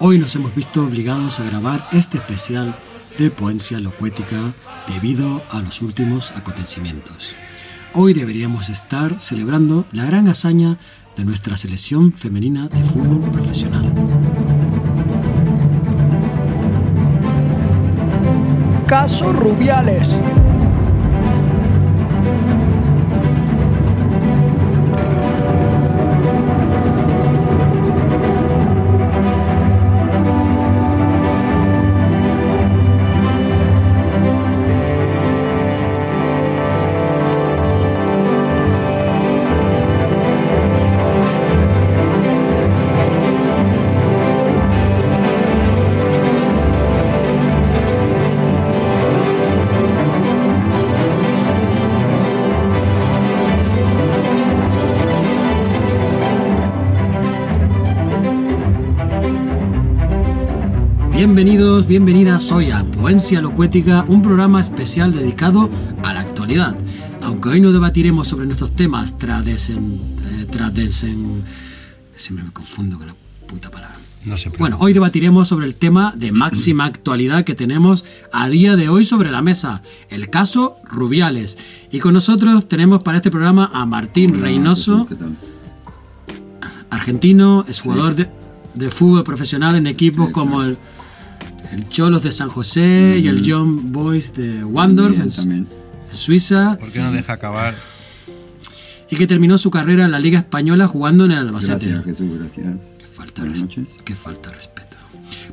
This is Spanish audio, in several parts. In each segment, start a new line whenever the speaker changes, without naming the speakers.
hoy nos hemos visto obligados a grabar este especial de Poencia Locuética debido a los últimos acontecimientos. Hoy deberíamos estar celebrando la gran hazaña de nuestra selección femenina de fútbol profesional.
Caso Rubiales.
Bienvenidos, bienvenidas hoy a Poencia Locuética, un programa especial dedicado a la actualidad. Aunque hoy no debatiremos sobre nuestros temas tradesen... Eh, tradesen siempre me confundo con la puta palabra.
No se
Bueno, hoy debatiremos sobre el tema de máxima actualidad que tenemos a día de hoy sobre la mesa, el caso Rubiales. Y con nosotros tenemos para este programa a Martín Reynoso,
¿Qué tal?
argentino, es jugador de, de fútbol profesional en equipos como el, el Cholos de San José y el John Boys de Wandorf
También,
en,
también.
en Suiza
¿Por qué no deja acabar?
y que terminó su carrera en la Liga Española jugando en el Albacete.
Gracias, Jesús, gracias.
Qué falta, de
Buenas noches.
qué falta de respeto.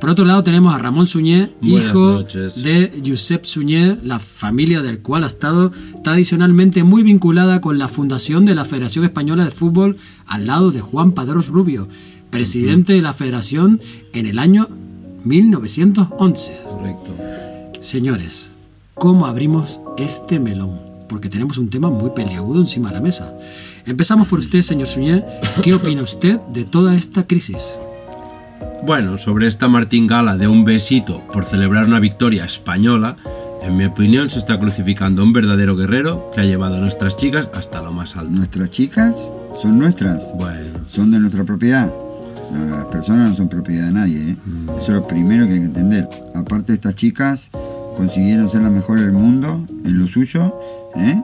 Por otro lado tenemos a Ramón Suñé,
Buenas
hijo
noches.
de Josep Suñé, la familia del cual ha estado tradicionalmente muy vinculada con la fundación de la Federación Española de Fútbol al lado de Juan Padrós Rubio, presidente de la federación en el año 1911.
Correcto.
Señores, ¿cómo abrimos este melón? Porque tenemos un tema muy peliagudo encima de la mesa. Empezamos por usted, señor Suñé. ¿Qué opina usted de toda esta crisis?
Bueno, sobre esta martingala de un besito por celebrar una victoria española, en mi opinión se está crucificando a un verdadero guerrero que ha llevado a nuestras chicas hasta lo más alto.
Nuestras chicas son nuestras,
Bueno,
son de nuestra propiedad. No, las personas no son propiedad de nadie, ¿eh? Eso es lo primero que hay que entender. Aparte, estas chicas consiguieron ser las mejores del mundo en lo suyo, ¿eh?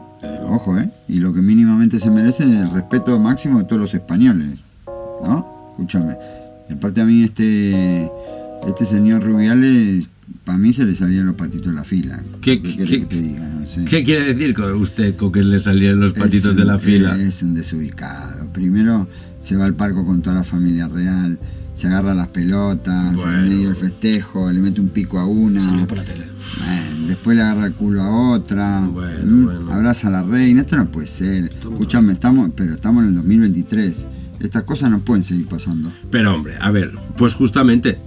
Ojo, ¿eh? Y lo que mínimamente se merece es el respeto máximo de todos los españoles, ¿no? Escúchame. Y aparte a mí este, este señor Rubiales, para mí se le salían los patitos de la fila.
¿Qué-
querés
qué-
que te diga? No sé.
¿qué quiere decir con usted con que le salieron los patitos
Es
de
un-
la fila?
Es un desubicado. Primero se va al parco con toda la familia real, se agarra las pelotas,
Bueno.
en medio del festejo, le mete un pico a una.
Salió por la tele.
Bueno, después le agarra el culo a otra,
Bueno,
¿m?
bueno.
abraza a la reina, esto no puede ser. Escúchame, estamos, pero estamos en el 2023. Estas cosas no pueden seguir pasando.
Pero hombre, a ver, pues justamente,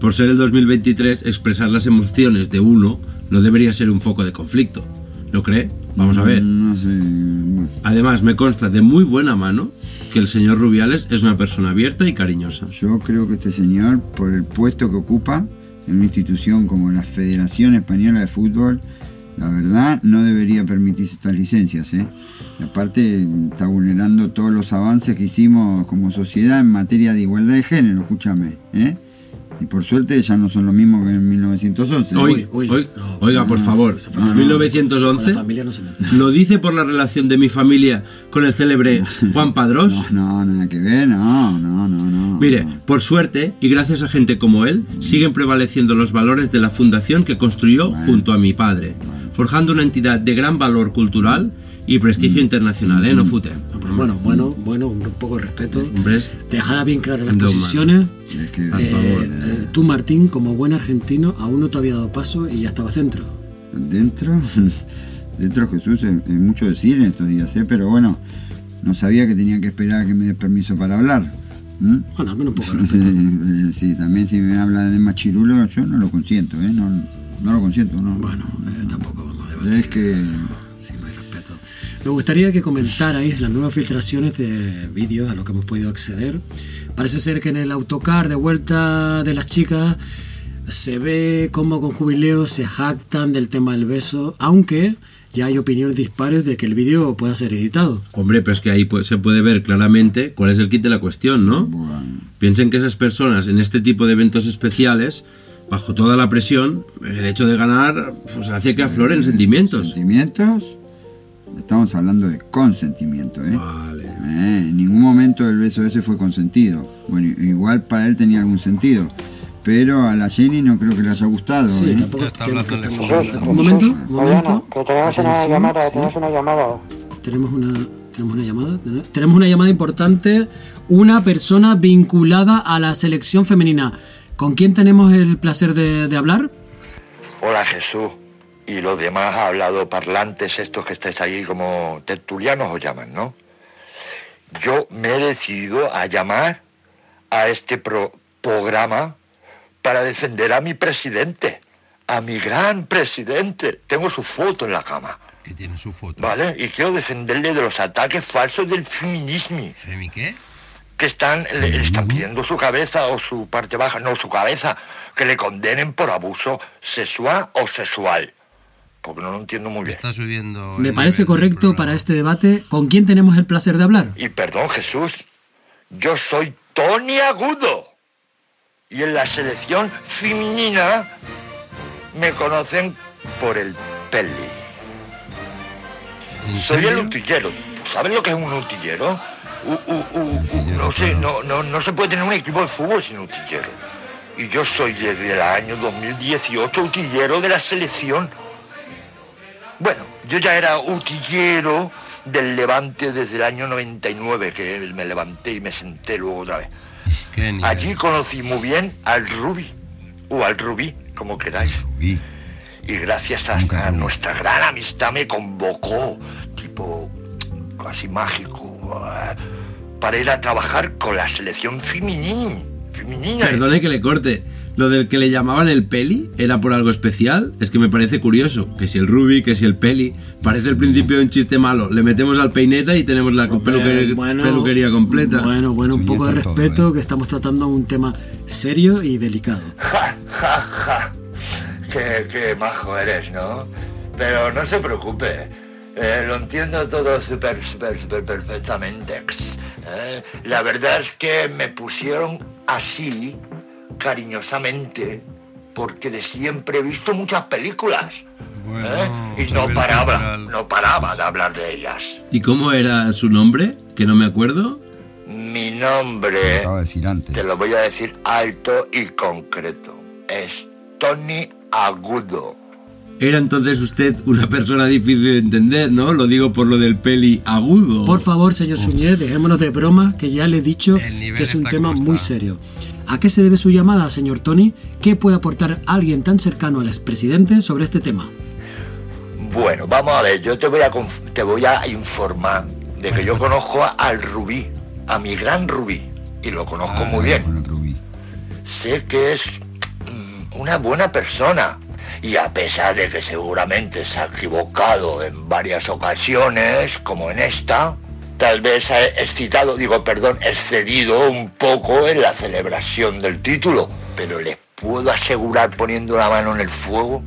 por ser el 2023, expresar las emociones de uno no debería ser un foco de conflicto. ¿No cree? Vamos a ver.
No sé.
Además, me consta de muy buena mano que el señor Rubiales es una persona abierta y cariñosa.
Yo creo que este señor, por el puesto que ocupa en una institución como la Federación Española de Fútbol, la verdad no debería permitirse estas licencias. ¿eh? Aparte está vulnerando todos los avances que hicimos como sociedad en materia de igualdad de género, escúchame. ¿eh? Y por suerte ya no son lo mismo que en 1911.
Oiga,
uy,
oiga,
no,
oiga, por favor,
no, no. Con
1911
la familia no se
lo dice por la relación de mi familia con el célebre Juan Padrós.
No, no, nada que ver, no, no, no, no.
Mire, por suerte y gracias a gente como él, siguen prevaleciendo los valores de la fundación que construyó junto a mi padre, forjando una entidad de gran valor cultural y prestigio internacional, ¿eh? No fute.
No, pero bueno, bueno, bueno, un poco de respeto.
Hombres,
Dejar bien claras las posiciones.
Es que,
Por
Eh,
favor.
eh, tú, Martín, como buen argentino, aún no te había dado paso y ya estaba centro.
Dentro, dentro Jesús, es, es mucho decir en estos días, ¿eh? pero bueno, no sabía que tenía que esperar a que me dé permiso para hablar. ¿m?
Bueno, al menos un poco de respeto.
Eh, sí, también si me habla de machirulo, yo no lo consiento, ¿eh? no, no lo consiento. No.
Bueno, eh, tampoco vamos a debatir.
es que
Me gustaría que comentarais las nuevas filtraciones de vídeos a lo que hemos podido acceder. Parece ser que en el autocar de vuelta de las chicas se ve como con jubileo se jactan del tema del beso, aunque ya hay opiniones dispares de que el vídeo pueda ser editado.
Hombre, pero es que ahí se puede ver claramente cuál es el kit de la cuestión, ¿no? Piensen que esas personas en este tipo de eventos especiales, bajo toda la presión, el hecho de ganar, pues hace que afloren sentimientos.
¿Sentimientos? Estamos hablando de consentimiento, ¿eh?
Vale.
Eh, En ningún momento el beso ese fue consentido. Bueno, igual para él tenía algún sentido. Pero a la Jenny no creo que le haya gustado.
Sí,
¿eh?
tampoco
está
que
hablando experto.
Un momento, un
Mariano,
momento.
que tenemos una llamada,
sí.
tenemos una llamada.
Tenemos una, tenemos una llamada. ¿Ten- Tenemos una llamada importante. Una persona vinculada a la selección femenina. ¿Con quién tenemos el placer de, de hablar?
Hola Jesús. Y los demás hablado parlantes, estos que estáis ahí como tertulianos os llaman, ¿no? Yo me he decidido a llamar a este pro- programa para defender a mi presidente, a mi gran presidente. Tengo su foto en la cama,
Que tiene su foto.
¿vale? Y quiero defenderle de los ataques falsos del feminismo
¿Femi qué?
que están, le, le están pidiendo su cabeza o su parte baja, no su cabeza, que le condenen por abuso sexual o sexual. Porque no lo entiendo muy bien.
Está subiendo.
Me parece correcto para este debate. ¿Con quién tenemos el placer de hablar?
Y perdón, Jesús, yo soy Tony Agudo. Y en la selección femenina me conocen por el peli.
¿En
Soy el utillero. ¿Sabes lo que es un utillero? U- u- u- u- no, sé, no, no, no se puede tener un equipo de fútbol sin utillero. Y yo soy desde el año 2018 utillero de la selección. Bueno, yo ya era utillero del Levante desde el año 99, que me levanté y me senté luego otra vez. Allí conocí muy bien al Rubi, o al Rubí, como queráis.
Rubí.
Y gracias a,
Rubí.
nuestra gran amistad me convocó, tipo casi mágico, para ir a trabajar con la selección femenina. femenina.
Perdone que le corte. Lo del que le llamaban el peli era por algo especial. Es que me parece curioso. Que si el Ruby, que si el peli. Parece el principio de un chiste malo. Le metemos al peineta y tenemos la
Bueno,
peluquería completa.
Bueno, bueno, un poco de
todo,
respeto,
¿eh?
que estamos tratando un tema serio y delicado.
Ja, ja, ja. Qué, qué majo eres, ¿no? Pero no se preocupe. eh, lo entiendo todo súper, súper, súper perfectamente. eh. La verdad es que me pusieron así, cariñosamente, porque de siempre he visto muchas películas.
Bueno,
¿eh? Y no paraba, no paraba de hablar de ellas.
¿Y cómo era su nombre? Que no me acuerdo.
Mi
lo
nombre,
acabo de decir antes.
te lo voy a decir alto y concreto, es Tony Agudo.
Era entonces usted una persona difícil de entender, ¿no? Lo digo por lo del peli agudo.
Por favor, señor Suñé, dejémonos de bromas, que ya le he dicho que es un tema muy serio. ¿A qué se debe su llamada, señor Tony? ¿Qué puede aportar alguien tan cercano al expresidente sobre este tema?
Bueno, vamos a ver, yo te voy a, te voy a informar de que yo conozco a- al Rubí, a mi gran Rubí, y lo conozco muy bien. Sé que es mm, una buena persona. Y a pesar de que seguramente se ha equivocado en varias ocasiones, como en esta, tal vez ha excitado, digo, perdón, excedido un poco en la celebración del título. Pero les puedo asegurar poniendo la mano en el fuego,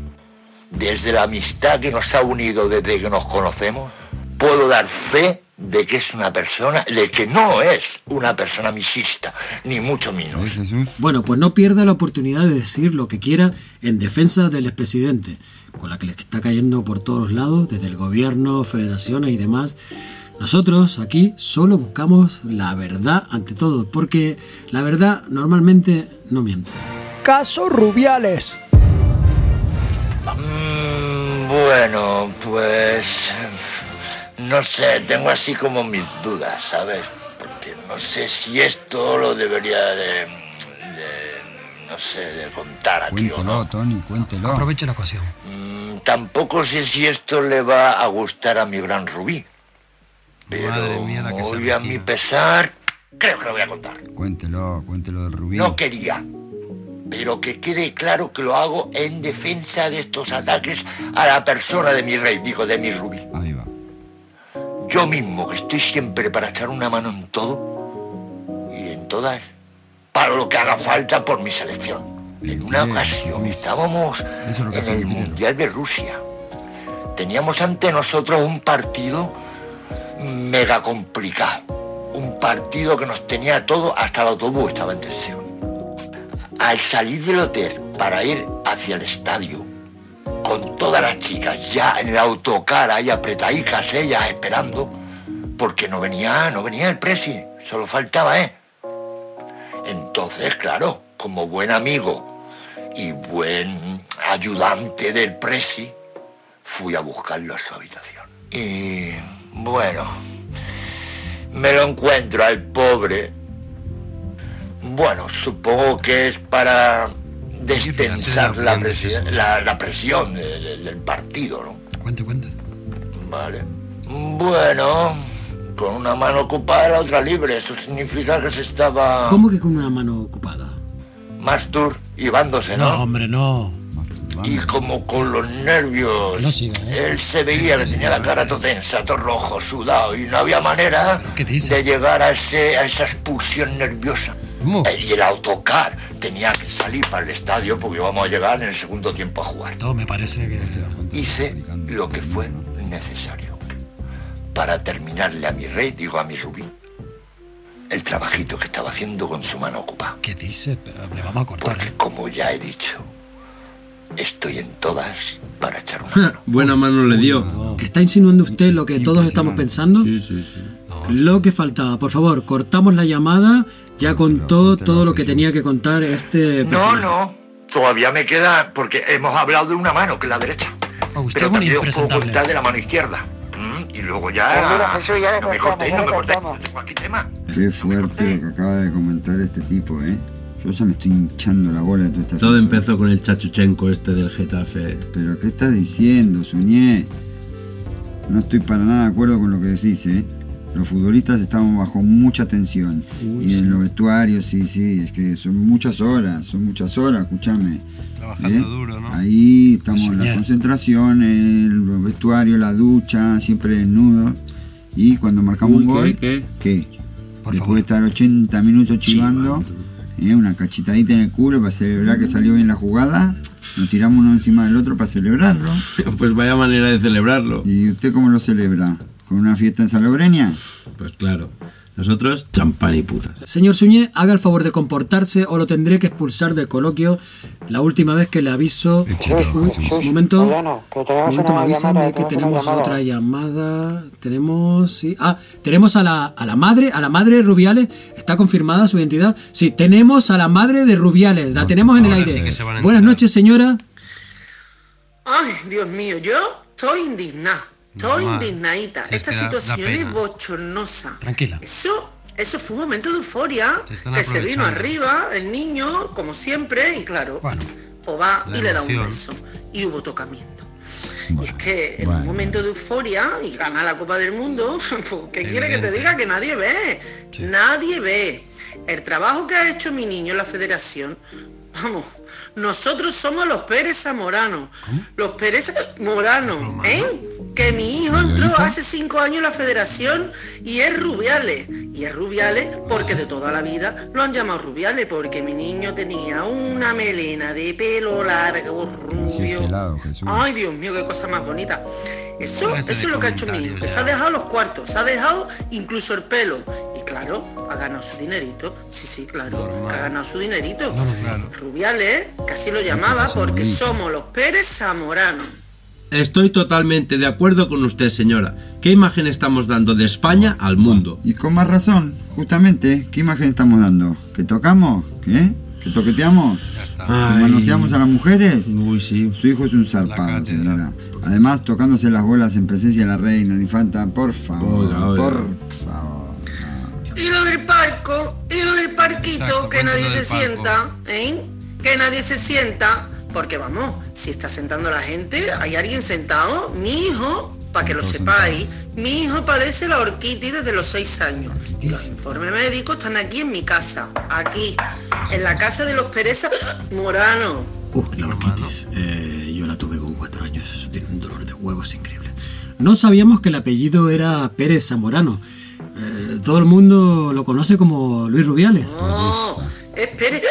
desde la amistad que nos ha unido desde que nos conocemos, puedo dar fe de que es una persona, de que no es una persona misista, ni mucho menos.
Bueno, pues no pierda la oportunidad de decir lo que quiera en defensa del expresidente, con la que le está cayendo por todos los lados, desde el gobierno, federaciones y demás. Nosotros aquí solo buscamos la verdad ante todo, porque la verdad normalmente no miente.
Caso Rubiales.
Mm, bueno, pues no sé, tengo así como mis dudas, ¿sabes? Porque no sé si esto lo debería de, de, no sé, de contar aquí o
Cuéntelo,
no.
Tony, cuéntelo.
Aproveche la ocasión.
Mm, tampoco sé si esto le va a gustar a mi gran Rubí. Pero
Madre mía, la que se
muy a mi pesar, creo que lo voy a contar.
Cuéntelo, cuéntelo del Rubí.
No quería. Pero que quede claro que lo hago en defensa de estos ataques a la persona de mi rey, digo, de mi rubí. Yo mismo, que estoy siempre para echar una mano en todo y en todas, para lo que haga falta por mi selección. En una ocasión estábamos
es
en el. Mundial de Rusia. teníamos ante nosotros un partido mega complicado. Un partido que nos tenía todo, hasta el autobús estaba en tensión. Al salir del hotel para ir hacia el estadio, con todas las chicas ya en el autocar ahí apretadicas ellas esperando, porque no venía, no venía el presi, solo faltaba, ¿eh? Entonces, claro, como buen amigo y buen ayudante del presi, fui a buscarlo a su habitación. Y bueno, me lo encuentro al pobre. Bueno, supongo que es para destensar la, presi- la- la presión de- de- del partido, ¿no?
Cuente, cuente.
Vale. Bueno, con una mano ocupada y la otra libre. Eso significa que se estaba
¿Cómo que con una mano ocupada?
masturbándose,
No,
¿no?
hombre, no.
Y como con los nervios.
No siga, ¿eh?
Él se veía que tenía la cara todo tensa, todo rojo, sudado, y no había manera de llegar a, ese, a esa expulsión nerviosa.
¿Cómo?
Eh, Y el autocar tenía que salir para el estadio porque íbamos a llegar en el segundo tiempo a jugar.
Esto me parece que...
Hice lo que fue necesario para terminarle a mi rey, digo a mi rubí, el trabajito que estaba haciendo con su mano ocupada.
¿Qué dice? Pero le vamos a cortar,
Porque
¿eh?
como ya he dicho, estoy en todas para echar un mano.
Buena mano le dio.
¿Está insinuando usted lo que todos estamos pensando?
Sí, sí, sí.
Lo que faltaba. Por favor, cortamos la llamada. Ya contó todo lo que tenía que contar este
No,
personaje.
no, todavía me queda, porque hemos hablado de una mano, que es la derecha.
Oh, usted
Pero
es un
también os puedo contar de la mano izquierda. Mm, Y luego ya...
Pues mira, ya
no me cortéis,
ya
no
le
me cortéis,
contamos.
no tengo aquí tema.
Qué fuerte lo que acaba de comentar este tipo, ¿eh? Yo ya me estoy hinchando la bola de toda esta
Todo
situación.
empezó con el chachuchenco este del Getafe.
Pero ¿qué estás diciendo, Suñé? No estoy para nada de acuerdo con lo que decís, ¿eh? Los futbolistas estamos bajo mucha tensión. y en los vestuarios, sí, sí, es que son muchas horas, son muchas horas, escúchame.
Trabajando
¿eh?
duro, ¿no?
Ahí estamos en la
Soñar.
concentración, en los vestuarios, la ducha, siempre desnudos. Y cuando marcamos
Uy,
un
¿qué,
gol,
qué?
¿qué?
Por
Después
favor.
de estar 80 minutos chivando, ¿eh? una cachitadita en el culo para celebrar que salió bien la jugada, nos tiramos uno encima del otro para celebrarlo.
Pues vaya manera de celebrarlo.
¿Y usted cómo lo celebra? ¿Con una fiesta en Salobreña?
Pues claro. Nosotros, champán y putas.
Señor Suñé, haga el favor de comportarse o lo tendré que expulsar del coloquio. La última vez que le aviso. Un, momento.
Mariano, que
Un
tenemos
momento me avisan
llamada,
de que
tenemos llamada.
otra llamada. Tenemos, sí. Ah, tenemos a la, a la madre, a la madre de Rubiales. ¿Está confirmada su identidad? Sí, tenemos a la madre de Rubiales. La tenemos en el aire.
sí que se van a
Buenas noches, señora.
Ay, Dios mío, yo estoy indignada. Estoy
Normal.
indignadita.
Es
Esta
que
situación es bochornosa.
Tranquila.
Eso, eso fue un momento de euforia que se vino arriba el niño, como siempre, y claro,
Bueno.
o va y le da un beso. Y hubo tocamiento. y es que en
bueno.
un momento de euforia y gana la Copa del Mundo, ¿qué quiere que te diga? Que nadie ve. Nadie ve. El trabajo que ha hecho mi niño en la federación, vamos, nosotros somos los Pérez Zamoranos. Los Pérez Moranos, ¿eh? Que mi hijo entró hace cinco años en la federación y es Rubiales. Y es Rubiales porque de toda la vida lo han llamado Rubiales, porque mi niño tenía una melena de pelo largo, rubio.
pelado.
Ay, Dios mío, qué cosa más bonita. Eso, eso es lo que ha hecho mi hijo, que se ha dejado los cuartos, se ha dejado incluso el pelo. Claro, ha ganado su dinerito. Sí, sí, claro,
Normal.
que ha ganado su dinerito.
No, no, claro.
Rubiales, que así lo llamaba, porque somos los Pérez Zamoranos.
Estoy totalmente de acuerdo con usted, señora. ¿Qué imagen estamos dando de España al mundo?
Y con más razón, justamente, ¿qué imagen estamos dando? ¿Que tocamos? ¿Qué? ¿Que toqueteamos?
Ya está.
¿Que manoseamos a las mujeres?
Uy, sí.
Su hijo es un zarpado, señora. Además, tocándose las bolas en presencia de la reina, la infanta, por favor,
Oiga, oiga.
por favor.
Y lo del parco, y lo del parquito,
Exacto,
que nadie se sienta, ¿eh? Que nadie se sienta, porque vamos, si está sentando la gente, hay alguien sentado, mi hijo, para que lo sepáis, mi hijo padece la orquitis desde los seis años. Y los informes médicos están aquí en mi casa, aquí, en la casa de los Pereza Morano.
Uh, la orquitis. Eh, yo la tuve con cuatro años. Eso tiene un dolor de huevos increíble. No sabíamos que el apellido era Pérez Zamorano. Todo el mundo lo conoce como Luis Rubiales.
No, es Pérez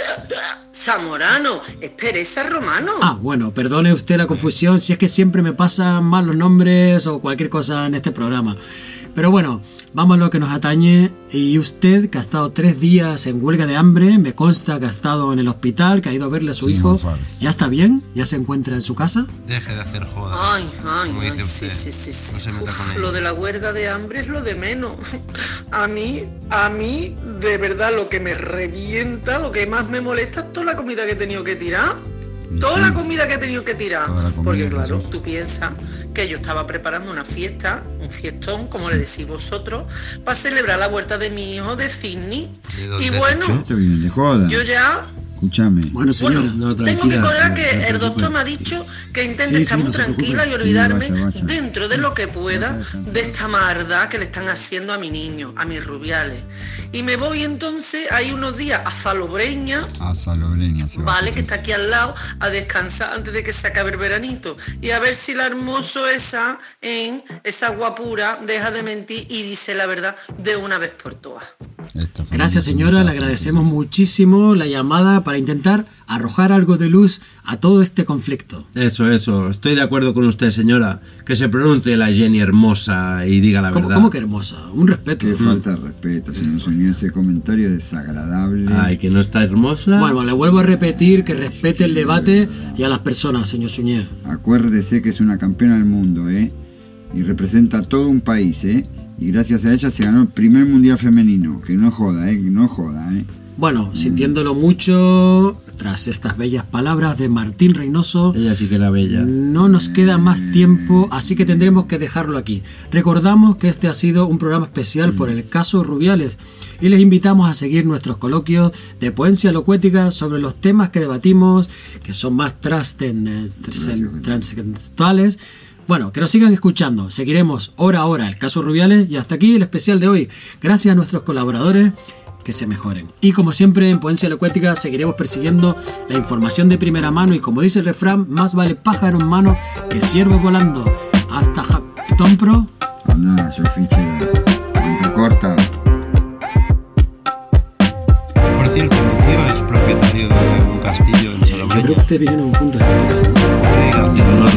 Zamorano, es Pereza Romano.
Ah, bueno, perdone usted la confusión si es que siempre me pasan mal los nombres o cualquier cosa en este programa. Pero bueno, vamos a lo que nos atañe. Y usted, que ha estado tres días en huelga de hambre, me consta que ha estado en el hospital, que ha ido a verle a su
Sí,
hijo. ¿Ya está bien? ¿Ya se encuentra en su casa?
Deje de hacer joda.
Ay, ay,
Como
ay,
dice
sí,
usted.
sí, sí, sí.
No se meta
Uf,
con ella.
lo de la huelga de hambre es lo de menos. A mí, a mí, de verdad, lo que me revienta, lo que más me molesta es toda la comida que he tenido que tirar. Toda
sí.
la comida que he tenido que tirar.
Toda la comida,
Porque claro, tú piensas que yo estaba preparando una fiesta, un fiestón, como le decís vosotros, para celebrar la vuelta de mi hijo de Sydney.
¿De dónde
Y bueno, yo ya
Escúchame.
Bueno, señora.
bueno,
no,
tengo que colgar
no
que el doctor me ha dicho que intente
Sí, sí,
estar muy
no
tranquila y
Sí,
olvidarme
vaya, vaya.
dentro de lo que pueda de esta maldad que le están haciendo a mi niño, a mis rubiales. Y me voy entonces ahí unos días a Zalobreña,
A Salobreña se va.
Vale, que está aquí al lado, a descansar antes de que se acabe el veranito. Y a ver si la hermoso esa, en esa guapura, deja de mentir y dice la verdad de una vez por todas.
Gracias señora, le agradecemos muchísimo la llamada para intentar arrojar algo de luz a todo este conflicto.
Eso, eso. Estoy de acuerdo con usted, señora. Que se pronuncie la Jenny hermosa y diga la
¿Cómo,
verdad.
cómo que hermosa? Un respeto.
Qué falta de respeto, señor Zúñiga. Ese comentario desagradable.
Ay, que no está hermosa.
Bueno, le vuelvo a repetir que respete el debate y a las personas, señor Suñé.
Acuérdese que es una campeona del mundo, ¿eh? Y representa a todo un país, ¿eh? Y gracias a ella se ganó el primer mundial femenino. Que no joda, ¿eh? Que no joda, ¿eh?
Bueno, sintiéndolo mucho, tras estas bellas palabras de Martín Reynoso,
Ella sí que era bella.
no nos queda más tiempo, así que tendremos que dejarlo aquí. Recordamos que este ha sido un programa especial por el caso Rubiales y les invitamos a seguir nuestros coloquios de poesía locuética sobre los temas que debatimos, que son más trascend- trascend- trascendentales. Bueno, que nos sigan escuchando. Seguiremos hora a hora el caso Rubiales y hasta aquí el especial de hoy. Gracias a nuestros colaboradores que se mejoren. Y como siempre en Poencia Locuética seguiremos persiguiendo la información de primera mano y como dice el refrán, más vale pájaro en mano que ciervo volando. Hasta Japton Pro.
Anda, yo corta.
Por cierto, mi tío es propietario de un castillo en
Yo
Salobreña.
creo que ustedes vinieron a un punto de
hacer
No